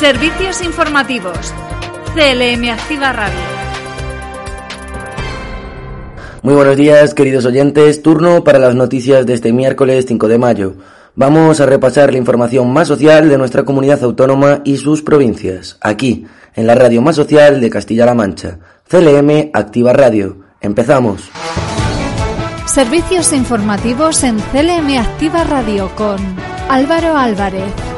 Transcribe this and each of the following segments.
Servicios informativos. CLM Activa Radio. Muy buenos días, queridos oyentes. Turno para las noticias de este miércoles 5 de mayo. Vamos a repasar la información más social de nuestra comunidad autónoma y sus provincias, aquí, en la radio más social de Castilla-La Mancha. CLM Activa Radio. Empezamos. Servicios informativos en CLM Activa Radio con Álvaro Álvarez.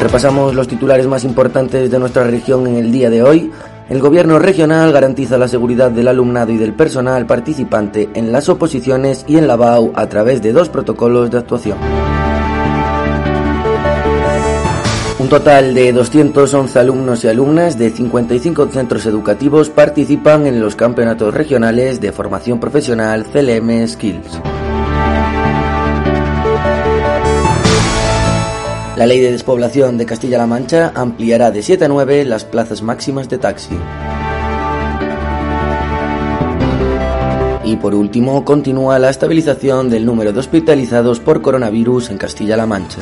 Repasamos los titulares más importantes de nuestra región en el día de hoy. El gobierno regional garantiza la seguridad del alumnado y del personal participante en las oposiciones y en la BAU a través de dos protocolos de actuación. Un total de 211 alumnos y alumnas de 55 centros educativos participan en los campeonatos regionales de formación profesional CLM Skills. La ley de despoblación de Castilla-La Mancha ampliará de 7 a 9 las plazas máximas de taxi. Y por último, continúa la estabilización del número de hospitalizados por coronavirus en Castilla-La Mancha.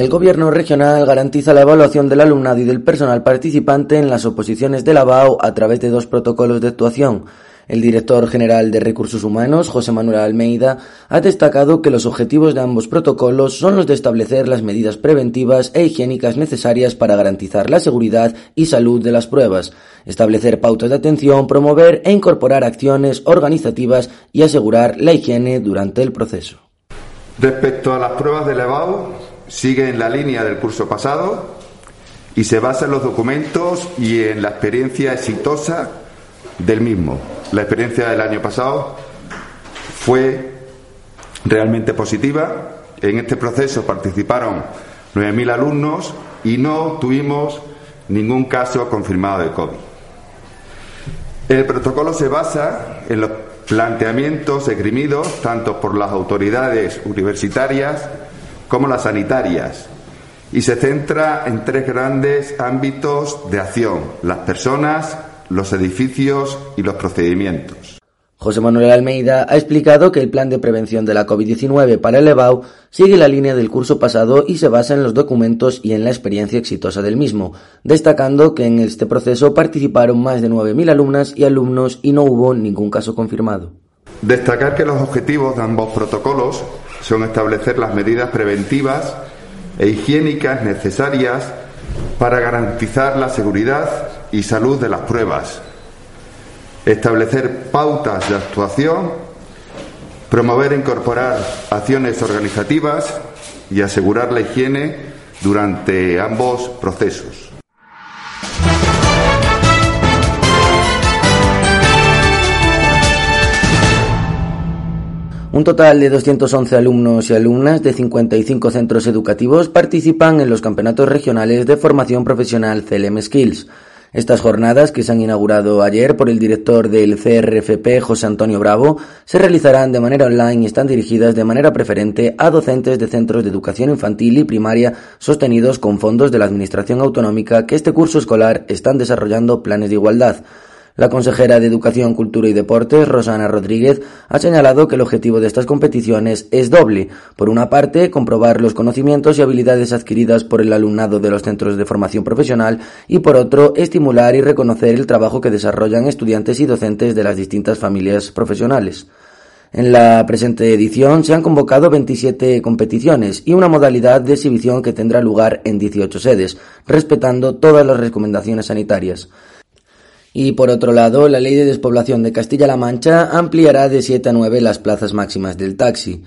El Gobierno regional garantiza la evaluación del alumnado y del personal participante en las oposiciones de la BAO a través de dos protocolos de actuación. El director general de Recursos Humanos, José Manuel Almeida, ha destacado que los objetivos de ambos protocolos son los de establecer las medidas preventivas e higiénicas necesarias para garantizar la seguridad y salud de las pruebas, establecer pautas de atención, promover e incorporar acciones organizativas y asegurar la higiene durante el proceso. Respecto a las pruebas de la sigue en la línea del curso pasado y se basa en los documentos y en la experiencia exitosa del mismo. La experiencia del año pasado fue realmente positiva. En este proceso participaron 9.000 alumnos y no tuvimos ningún caso confirmado de COVID. El protocolo se basa en los planteamientos esgrimidos tanto por las autoridades universitarias como las sanitarias y se centra en tres grandes ámbitos de acción, las personas, los edificios y los procedimientos. José Manuel Almeida ha explicado que el plan de prevención de la COVID-19 para el EBAU sigue la línea del curso pasado y se basa en los documentos y en la experiencia exitosa del mismo, destacando que en este proceso participaron más de 9.000 alumnas y alumnos y no hubo ningún caso confirmado. Destacar que los objetivos de ambos protocolos son establecer las medidas preventivas e higiénicas necesarias para garantizar la seguridad y salud de las pruebas, establecer pautas de actuación, promover e incorporar acciones organizativas y asegurar la higiene durante ambos procesos. Un total de 211 alumnos y alumnas de 55 centros educativos participan en los campeonatos regionales de formación profesional CLM Skills. Estas jornadas, que se han inaugurado ayer por el director del CRFP, José Antonio Bravo, se realizarán de manera online y están dirigidas de manera preferente a docentes de centros de educación infantil y primaria sostenidos con fondos de la Administración Autonómica que este curso escolar están desarrollando planes de igualdad. La consejera de Educación, Cultura y Deportes, Rosana Rodríguez, ha señalado que el objetivo de estas competiciones es doble. Por una parte, comprobar los conocimientos y habilidades adquiridas por el alumnado de los centros de formación profesional y por otro, estimular y reconocer el trabajo que desarrollan estudiantes y docentes de las distintas familias profesionales. En la presente edición se han convocado 27 competiciones y una modalidad de exhibición que tendrá lugar en 18 sedes, respetando todas las recomendaciones sanitarias. Y por otro lado, la ley de despoblación de Castilla-La Mancha ampliará de 7 a 9 las plazas máximas del taxi.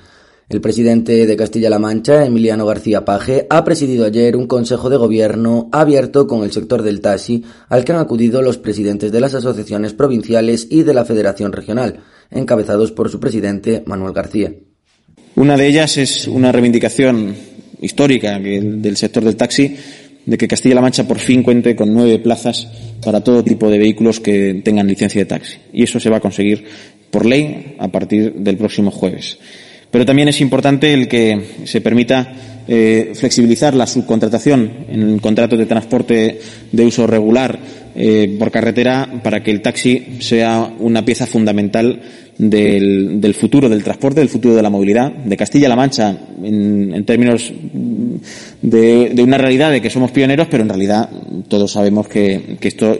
El presidente de Castilla-La Mancha, Emiliano García Paje, ha presidido ayer un consejo de gobierno abierto con el sector del taxi al que han acudido los presidentes de las asociaciones provinciales y de la Federación Regional, encabezados por su presidente, Manuel García. Una de ellas es una reivindicación histórica del sector del taxi, de que Castilla-La Mancha por fin cuente con nueve plazas para todo tipo de vehículos que tengan licencia de taxi. Y eso se va a conseguir por ley a partir del próximo jueves. Pero también es importante el que se permita eh, flexibilizar la subcontratación en contratos de transporte de uso regular eh, por carretera para que el taxi sea una pieza fundamental del, futuro del transporte, del futuro de la movilidad, de Castilla-La Mancha, en, términos de, una realidad de que somos pioneros, pero en realidad todos sabemos que, esto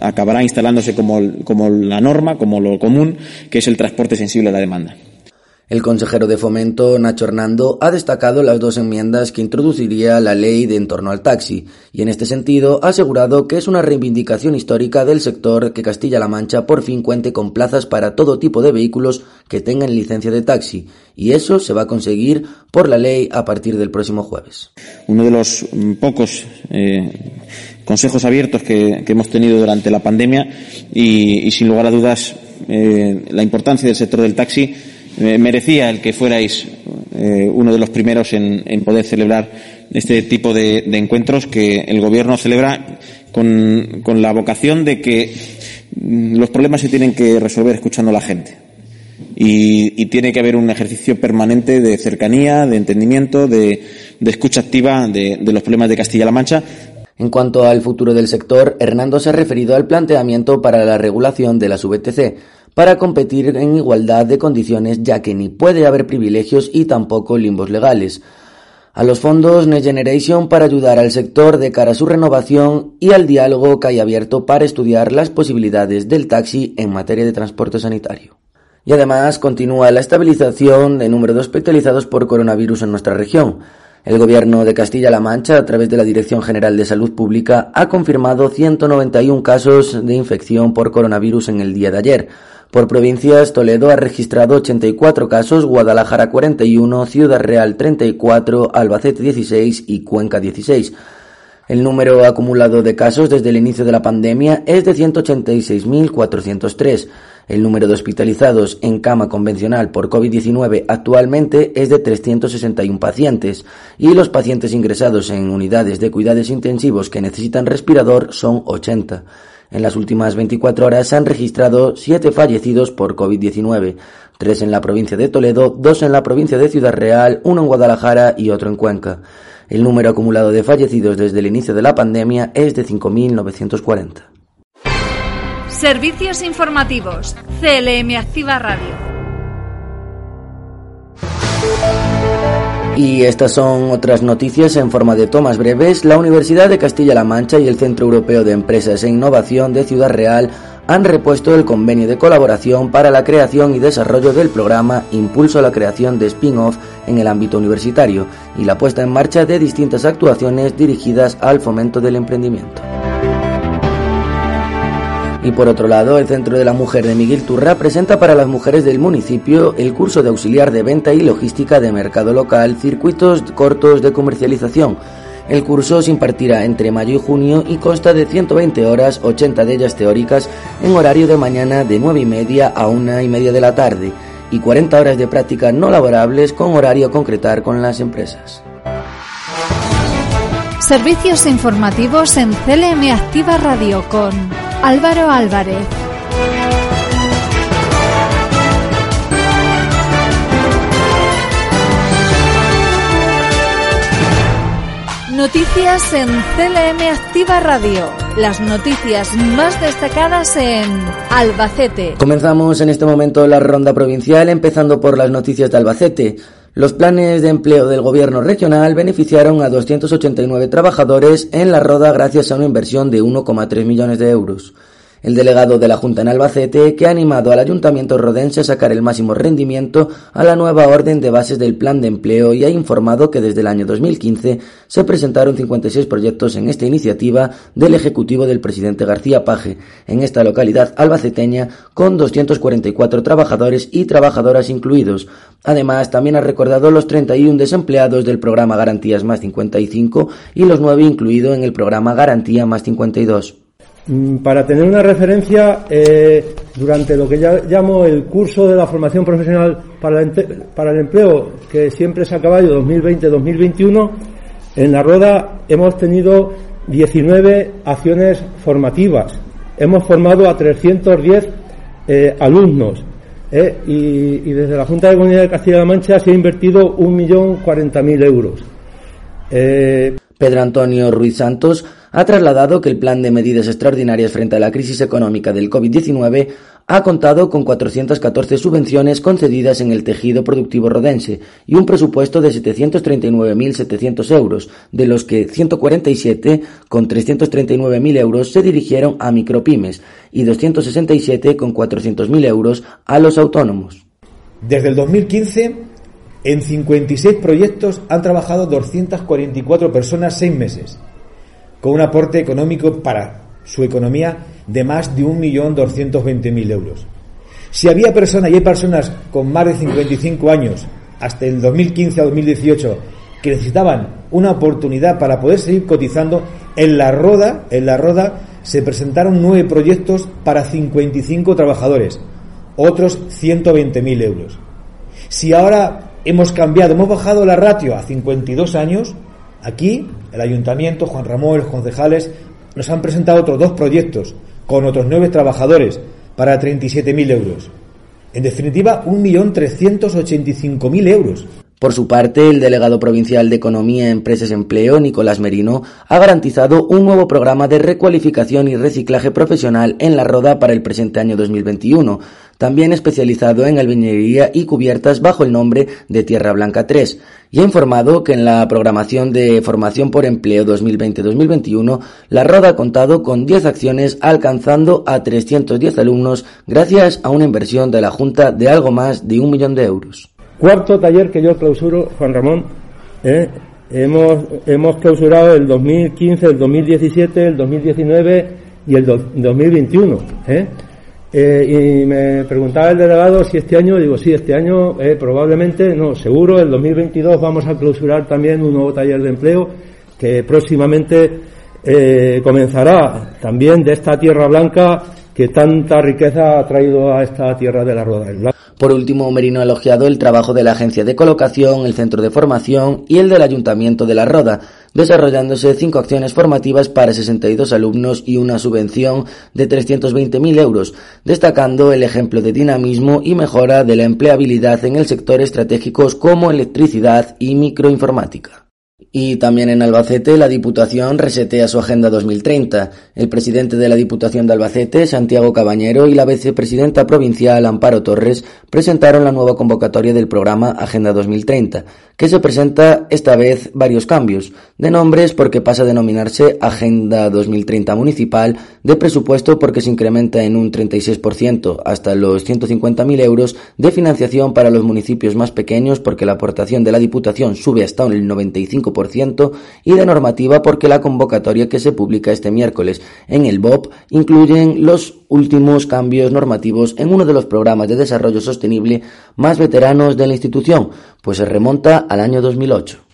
acabará instalándose como, como la norma, como lo común, que es el transporte sensible a la demanda. El consejero de Fomento, Nacho Hernando, ha destacado las dos enmiendas que introduciría la ley de entorno al taxi y en este sentido ha asegurado que es una reivindicación histórica del sector que Castilla-La Mancha por fin cuente con plazas para todo tipo de vehículos que tengan licencia de taxi y eso se va a conseguir por la ley a partir del próximo jueves. Uno de los mm, pocos eh, consejos abiertos que, hemos tenido durante la pandemia y, sin lugar a dudas eh, la importancia del sector del taxi merecía el que fuerais eh, uno de los primeros en, poder celebrar este tipo de, encuentros que el Gobierno celebra con, la vocación de que mm, los problemas se tienen que resolver escuchando a la gente. Y, tiene que haber un ejercicio permanente de cercanía, de entendimiento, de, escucha activa de, de los problemas de Castilla-La Mancha, en cuanto al futuro del sector, Hernando se ha referido al planteamiento para la regulación de las VTC, para competir en igualdad de condiciones ya que ni puede haber privilegios y tampoco limbos legales. A los fondos Next Generation para ayudar al sector de cara a su renovación y al diálogo que hay abierto para estudiar las posibilidades del taxi en materia de transporte sanitario. Y además continúa la estabilización de número de hospitalizados por coronavirus en nuestra región. El Gobierno de Castilla-La Mancha, a través de la Dirección General de Salud Pública, ha confirmado 191 casos de infección por coronavirus en el día de ayer, por provincias, Toledo ha registrado 84 casos, Guadalajara 41, Ciudad Real 34, Albacete 16 y Cuenca 16. El número acumulado de casos desde el inicio de la pandemia es de 186.403. El número de hospitalizados en cama convencional por COVID-19 actualmente es de 361 pacientes y los pacientes ingresados en unidades de cuidados intensivos que necesitan respirador son 80. En las últimas 24 horas se han registrado 7 fallecidos por COVID-19, 3 en la provincia de Toledo, 2 en la provincia de Ciudad Real, 1 en Guadalajara y otro en Cuenca. El número acumulado de fallecidos desde el inicio de la pandemia es de 5.940. Servicios informativos. CLM Activa Radio. Y estas son otras noticias en forma de tomas breves. La Universidad de Castilla-La Mancha y el Centro Europeo de Empresas e Innovación de Ciudad Real han repuesto el convenio de colaboración para la creación y desarrollo del programa Impulso a la creación de spin-off en el ámbito universitario y la puesta en marcha de distintas actuaciones dirigidas al fomento del emprendimiento. Y por otro lado, el Centro de la Mujer de Miguel Turra presenta para las mujeres del municipio el curso de auxiliar de venta y logística de mercado local, circuitos cortos de comercialización. El curso se impartirá entre mayo y junio y consta de 120 horas, 80 de ellas teóricas, en horario de mañana de 9 y media a 1 y media de la tarde, y 40 horas de práctica no laborables con horario a concretar con las empresas. Servicios informativos en CLM Activa Radio con Álvaro Álvarez. Noticias en CLM Activa Radio. Las noticias más destacadas en Albacete. Comenzamos en este momento la ronda provincial, empezando por las noticias de Albacete. Los planes de empleo del gobierno regional beneficiaron a 289 trabajadores en la Roda gracias a una inversión de 1,3 millones de euros el delegado de la Junta en Albacete, que ha animado al Ayuntamiento rodense a sacar el máximo rendimiento a la nueva orden de bases del plan de empleo y ha informado que desde el año 2015 se presentaron 56 proyectos en esta iniciativa del Ejecutivo del presidente García Paje en esta localidad albaceteña con 244 trabajadores y trabajadoras incluidos. Además, también ha recordado los 31 desempleados del programa Garantías más 55 y los 9 incluidos en el programa Garantía más 52. Mm, para tener una referencia, eh, durante lo que ya llamo el curso de la formación profesional para el, empleo, que siempre se ha acabado 2020-2021, en la Roda hemos tenido 19 acciones formativas. Hemos formado a 310 eh, alumnos. Eh, y, desde la Junta de Comunidad de Castilla-La Mancha se ha invertido 1.040.000 euros. Pedro Antonio Ruiz Santos ha trasladado que el plan de medidas extraordinarias frente a la crisis económica del COVID-19 ha contado con 414 subvenciones concedidas en el tejido productivo rodense y un presupuesto de 739.700 euros, de los que 147 con 339.000 euros se dirigieron a micropymes y 267 con 400.000 euros a los autónomos. Desde el 2015, en 56 proyectos han trabajado 244 personas seis meses con un aporte económico para su economía de más de 1.220.000 euros. Si había personas, y hay personas con más de 55 años, hasta el 2015 a 2018, que necesitaban una oportunidad para poder seguir cotizando, en la Roda, en la Roda se presentaron nueve proyectos para 55 trabajadores, otros 120.000 euros. Si ahora hemos cambiado, hemos bajado la ratio a 52 años, Aquí, el ayuntamiento, Juan Ramón, los concejales, nos han presentado otros dos proyectos con otros nueve trabajadores para 37.000 euros. En definitiva, 1.385.000 euros. Por su parte, el delegado provincial de Economía, Empresas y Empleo, Nicolás Merino, ha garantizado un nuevo programa de recualificación y reciclaje profesional en la Roda para el presente año 2021, también especializado en albañilería y cubiertas bajo el nombre de Tierra Blanca 3, y ha informado que en la programación de formación por empleo 2020-2021, la Roda ha contado con 10 acciones alcanzando a 310 alumnos gracias a una inversión de la Junta de algo más de un millón de euros. Cuarto taller que yo clausuro, Juan Ramón, ¿eh? hemos, hemos clausurado el 2015, el 2017, el 2019 y el 2021. ¿eh? Eh, y me preguntaba el delegado si este año, digo, sí, este año eh, probablemente, no, seguro, el 2022 vamos a clausurar también un nuevo taller de empleo que próximamente comenzará también de esta tierra blanca que tanta riqueza ha traído a esta tierra de la Rueda. Por último, Merino ha elogiado el trabajo de la Agencia de Colocación, el Centro de Formación y el del Ayuntamiento de La Roda, desarrollándose cinco acciones formativas para 62 alumnos y una subvención de 320.000 euros, destacando el ejemplo de dinamismo y mejora de la empleabilidad en el sector estratégicos como electricidad y microinformática. Y también en Albacete la Diputación resetea su Agenda 2030. El presidente de la Diputación de Albacete, Santiago Cabañero, y la vicepresidenta provincial, Amparo Torres, presentaron la nueva convocatoria del programa Agenda 2030, que se presenta esta vez varios cambios de nombres porque pasa a denominarse Agenda 2030 Municipal, de presupuesto porque se incrementa en un 36% hasta los 150.000 euros, de financiación para los municipios más pequeños porque la aportación de la Diputación sube hasta el 95% y de normativa porque la convocatoria que se publica este miércoles en el BOP incluyen los últimos cambios normativos en uno de los programas de desarrollo sostenible más veteranos de la institución, pues se remonta al año 2008.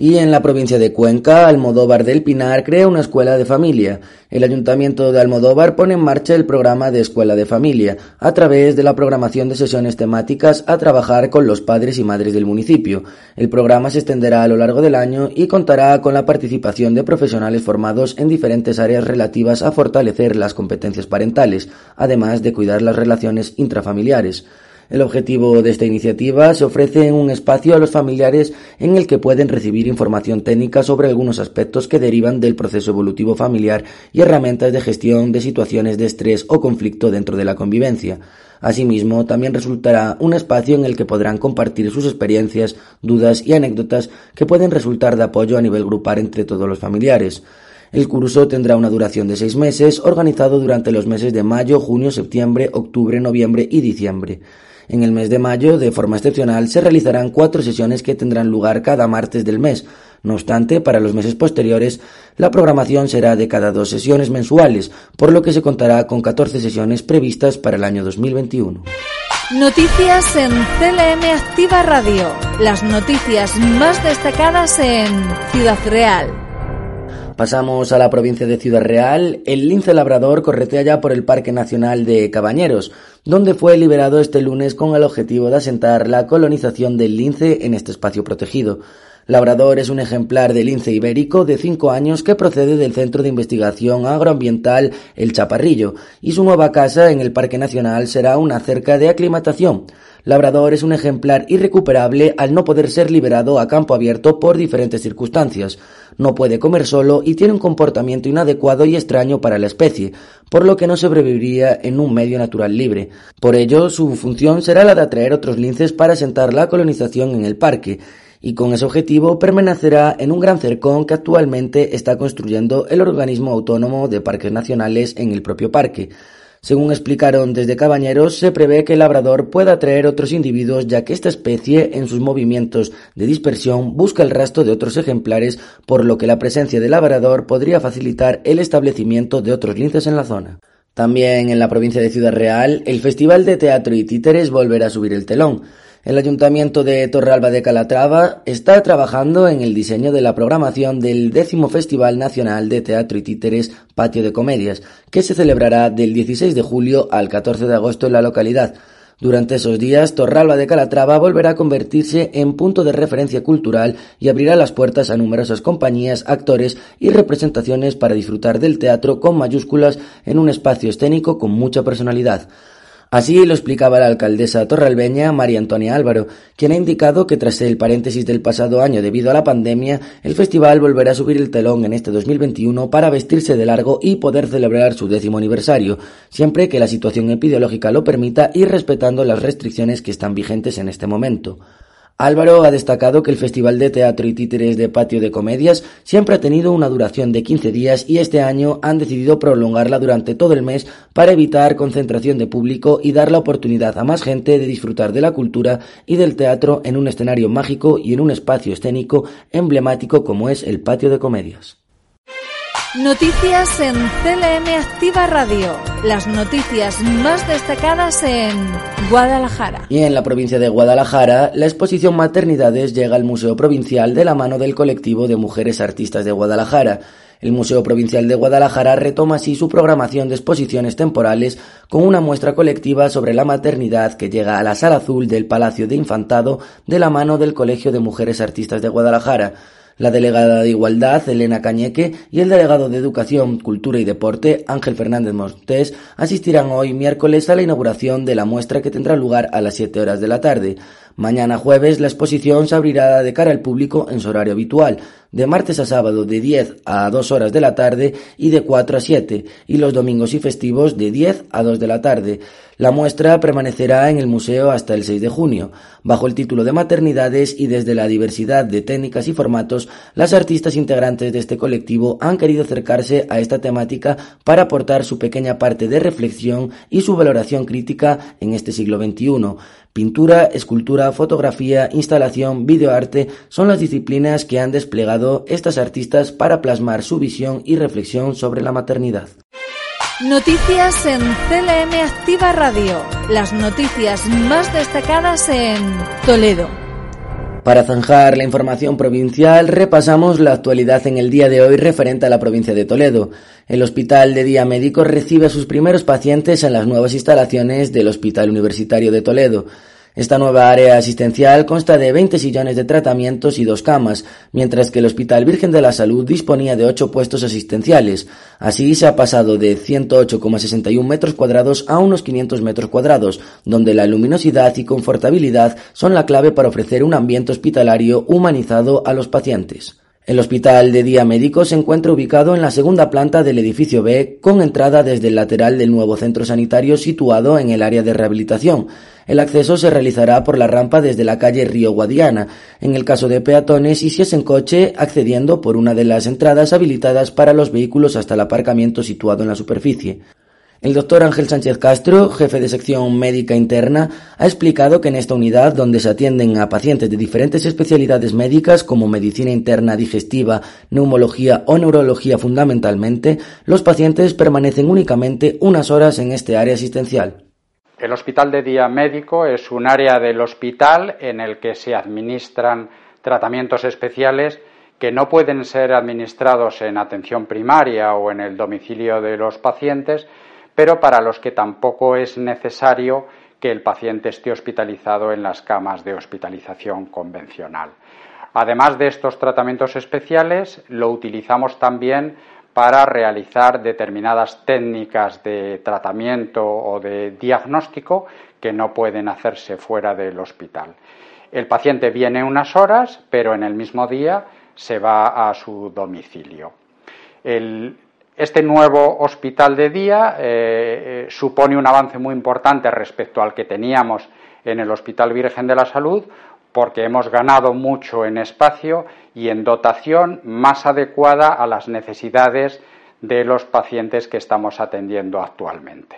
Y en la provincia de Cuenca, Almodóvar del Pinar crea una escuela de familia. El ayuntamiento de Almodóvar pone en marcha el programa de escuela de familia, a través de la programación de sesiones temáticas a trabajar con los padres y madres del municipio. El programa se extenderá a lo largo del año y contará con la participación de profesionales formados en diferentes áreas relativas a fortalecer las competencias parentales, además de cuidar las relaciones intrafamiliares. El objetivo de esta iniciativa se ofrece un espacio a los familiares en el que pueden recibir información técnica sobre algunos aspectos que derivan del proceso evolutivo familiar y herramientas de gestión de situaciones de estrés o conflicto dentro de la convivencia. Asimismo, también resultará un espacio en el que podrán compartir sus experiencias, dudas y anécdotas que pueden resultar de apoyo a nivel grupal entre todos los familiares. El curso tendrá una duración de seis meses, organizado durante los meses de mayo, junio, septiembre, octubre, noviembre y diciembre. En el mes de mayo, de forma excepcional, se realizarán cuatro sesiones que tendrán lugar cada martes del mes. No obstante, para los meses posteriores, la programación será de cada dos sesiones mensuales, por lo que se contará con 14 sesiones previstas para el año 2021. Noticias en CLM Activa Radio. Las noticias más destacadas en Ciudad Real. Pasamos a la provincia de Ciudad Real. El lince labrador corretea ya por el Parque Nacional de Cabañeros, donde fue liberado este lunes con el objetivo de asentar la colonización del lince en este espacio protegido. Labrador es un ejemplar de lince ibérico de 5 años que procede del Centro de Investigación Agroambiental El Chaparrillo y su nueva casa en el Parque Nacional será una cerca de aclimatación. Labrador es un ejemplar irrecuperable al no poder ser liberado a campo abierto por diferentes circunstancias. No puede comer solo y tiene un comportamiento inadecuado y extraño para la especie, por lo que no sobreviviría en un medio natural libre. Por ello, su función será la de atraer otros linces para asentar la colonización en el parque y con ese objetivo permanecerá en un gran cercón que actualmente está construyendo el organismo autónomo de parques nacionales en el propio parque. Según explicaron desde Cabañeros, se prevé que el labrador pueda atraer otros individuos ya que esta especie en sus movimientos de dispersión busca el rastro de otros ejemplares, por lo que la presencia del labrador podría facilitar el establecimiento de otros linces en la zona. También en la provincia de Ciudad Real, el Festival de Teatro y Títeres volverá a subir el telón. El Ayuntamiento de Torralba de Calatrava está trabajando en el diseño de la programación del décimo Festival Nacional de Teatro y Títeres Patio de Comedias, que se celebrará del 16 de julio al 14 de agosto en la localidad. Durante esos días, Torralba de Calatrava volverá a convertirse en punto de referencia cultural y abrirá las puertas a numerosas compañías, actores y representaciones para disfrutar del teatro con mayúsculas en un espacio escénico con mucha personalidad. Así lo explicaba la alcaldesa torralbeña María Antonia Álvaro, quien ha indicado que tras el paréntesis del pasado año debido a la pandemia, el festival volverá a subir el telón en este 2021 para vestirse de largo y poder celebrar su décimo aniversario, siempre que la situación epidemiológica lo permita y respetando las restricciones que están vigentes en este momento. Álvaro ha destacado que el Festival de Teatro y Títeres de Patio de Comedias siempre ha tenido una duración de 15 días y este año han decidido prolongarla durante todo el mes para evitar concentración de público y dar la oportunidad a más gente de disfrutar de la cultura y del teatro en un escenario mágico y en un espacio escénico emblemático como es el Patio de Comedias. Noticias en CLM Activa Radio. Las noticias más destacadas en Guadalajara. Y en la provincia de Guadalajara, la exposición Maternidades llega al Museo Provincial de la mano del colectivo de mujeres artistas de Guadalajara. El Museo Provincial de Guadalajara retoma así su programación de exposiciones temporales con una muestra colectiva sobre la maternidad que llega a la Sala Azul del Palacio de Infantado de la mano del Colegio de Mujeres Artistas de Guadalajara. La delegada de Igualdad, Elena Cañeque, y el delegado de Educación, Cultura y Deporte, Ángel Fernández Montés, asistirán hoy miércoles a la inauguración de la muestra que tendrá lugar a las 7 horas de la tarde. Mañana jueves la exposición se abrirá de cara al público en su horario habitual, de martes a sábado de 10 a 2 horas de la tarde y de 4 a 7, y los domingos y festivos de 10 a 2 de la tarde. La muestra permanecerá en el museo hasta el 6 de junio. Bajo el título de Maternidades y desde la diversidad de técnicas y formatos, las artistas integrantes de este colectivo han querido acercarse a esta temática para aportar su pequeña parte de reflexión y su valoración crítica en este siglo XXI. Pintura, escultura, fotografía, instalación, videoarte son las disciplinas que han desplegado estas artistas para plasmar su visión y reflexión sobre la maternidad. Noticias en CLM Activa Radio. Las noticias más destacadas en Toledo. Para zanjar la información provincial, repasamos la actualidad en el día de hoy referente a la provincia de Toledo. El Hospital de Día Médico recibe a sus primeros pacientes en las nuevas instalaciones del Hospital Universitario de Toledo. Esta nueva área asistencial consta de 20 sillones de tratamientos y dos camas, mientras que el Hospital Virgen de la Salud disponía de 8 puestos asistenciales. Así se ha pasado de 108,61 metros cuadrados a unos 500 metros cuadrados, donde la luminosidad y confortabilidad son la clave para ofrecer un ambiente hospitalario humanizado a los pacientes. El Hospital de Día Médico se encuentra ubicado en la segunda planta del edificio B, con entrada desde el lateral del nuevo centro sanitario situado en el área de rehabilitación. El acceso se realizará por la rampa desde la calle Río Guadiana, en el caso de peatones y si es en coche, accediendo por una de las entradas habilitadas para los vehículos hasta el aparcamiento situado en la superficie. El doctor Ángel Sánchez Castro, jefe de sección médica interna, ha explicado que en esta unidad, donde se atienden a pacientes de diferentes especialidades médicas como medicina interna, digestiva, neumología o neurología fundamentalmente, los pacientes permanecen únicamente unas horas en este área asistencial. El hospital de día médico es un área del hospital en el que se administran tratamientos especiales que no pueden ser administrados en atención primaria o en el domicilio de los pacientes, pero para los que tampoco es necesario que el paciente esté hospitalizado en las camas de hospitalización convencional. Además de estos tratamientos especiales, lo utilizamos también para realizar determinadas técnicas de tratamiento o de diagnóstico que no pueden hacerse fuera del hospital. El paciente viene unas horas, pero en el mismo día se va a su domicilio. este nuevo hospital de día eh, eh, supone un avance muy importante respecto al que teníamos en el Hospital Virgen de la Salud, porque hemos ganado mucho en espacio y en dotación más adecuada a las necesidades de los pacientes que estamos atendiendo actualmente.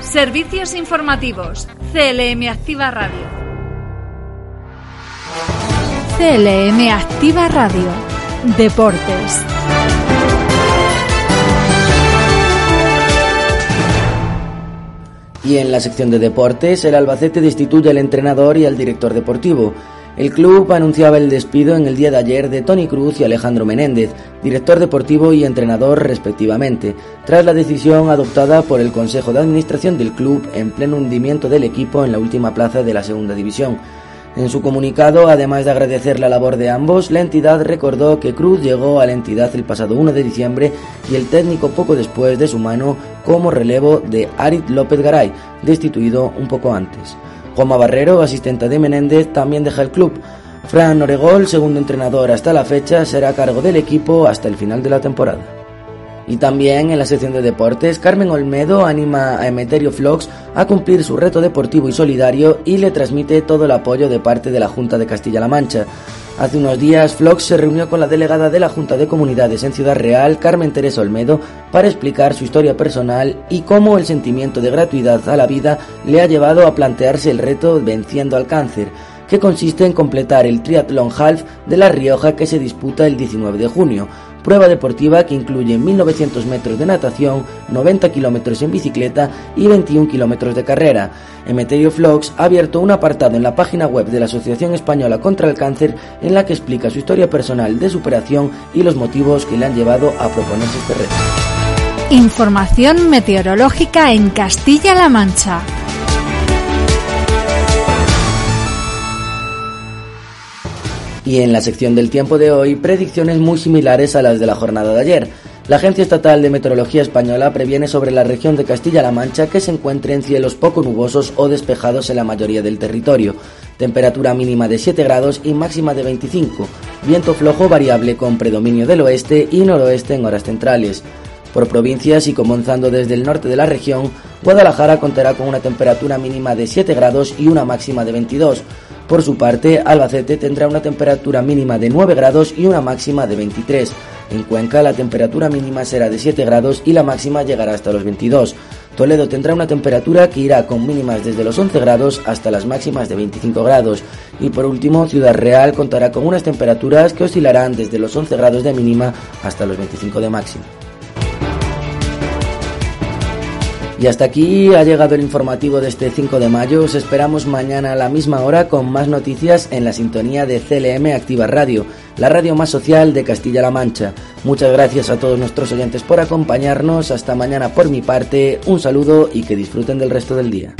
Servicios informativos. CLM Activa Radio. CLM Activa Radio. Deportes. Y en la sección de deportes, el Albacete destituye al entrenador y al director deportivo. El club anunciaba el despido en el día de ayer de Tony Cruz y Alejandro Menéndez, director deportivo y entrenador respectivamente, tras la decisión adoptada por el Consejo de Administración del club en pleno hundimiento del equipo en la última plaza de la Segunda División. En su comunicado, además de agradecer la labor de ambos, la entidad recordó que Cruz llegó a la entidad el pasado 1 de diciembre y el técnico poco después de su mano como relevo de Arit López Garay, destituido un poco antes. Juanma Barrero, asistente de Menéndez, también deja el club. Fran Oregol, segundo entrenador hasta la fecha, será a cargo del equipo hasta el final de la temporada. Y también en la sección de deportes, Carmen Olmedo anima a Emeterio Flox a cumplir su reto deportivo y solidario y le transmite todo el apoyo de parte de la Junta de Castilla-La Mancha. Hace unos días, Flox se reunió con la delegada de la Junta de Comunidades en Ciudad Real, Carmen Teresa Olmedo, para explicar su historia personal y cómo el sentimiento de gratuidad a la vida le ha llevado a plantearse el reto Venciendo al Cáncer, que consiste en completar el Triathlon Half de La Rioja que se disputa el 19 de junio prueba deportiva que incluye 1.900 metros de natación, 90 kilómetros en bicicleta y 21 kilómetros de carrera. Emeterio Vlogs ha abierto un apartado en la página web de la Asociación Española contra el Cáncer en la que explica su historia personal de superación y los motivos que le han llevado a proponerse este reto. Información meteorológica en Castilla-La Mancha. Y en la sección del tiempo de hoy, predicciones muy similares a las de la jornada de ayer. La Agencia Estatal de Meteorología Española previene sobre la región de Castilla-La Mancha que se encuentren cielos poco nubosos o despejados en la mayoría del territorio. Temperatura mínima de 7 grados y máxima de 25. Viento flojo variable con predominio del oeste y noroeste en horas centrales. Por provincias y comenzando desde el norte de la región, Guadalajara contará con una temperatura mínima de 7 grados y una máxima de 22. Por su parte, Albacete tendrá una temperatura mínima de 9 grados y una máxima de 23. En Cuenca la temperatura mínima será de 7 grados y la máxima llegará hasta los 22. Toledo tendrá una temperatura que irá con mínimas desde los 11 grados hasta las máximas de 25 grados. Y por último, Ciudad Real contará con unas temperaturas que oscilarán desde los 11 grados de mínima hasta los 25 de máxima. Y hasta aquí ha llegado el informativo de este 5 de mayo. Os esperamos mañana a la misma hora con más noticias en la sintonía de CLM Activa Radio, la radio más social de Castilla-La Mancha. Muchas gracias a todos nuestros oyentes por acompañarnos. Hasta mañana por mi parte. Un saludo y que disfruten del resto del día.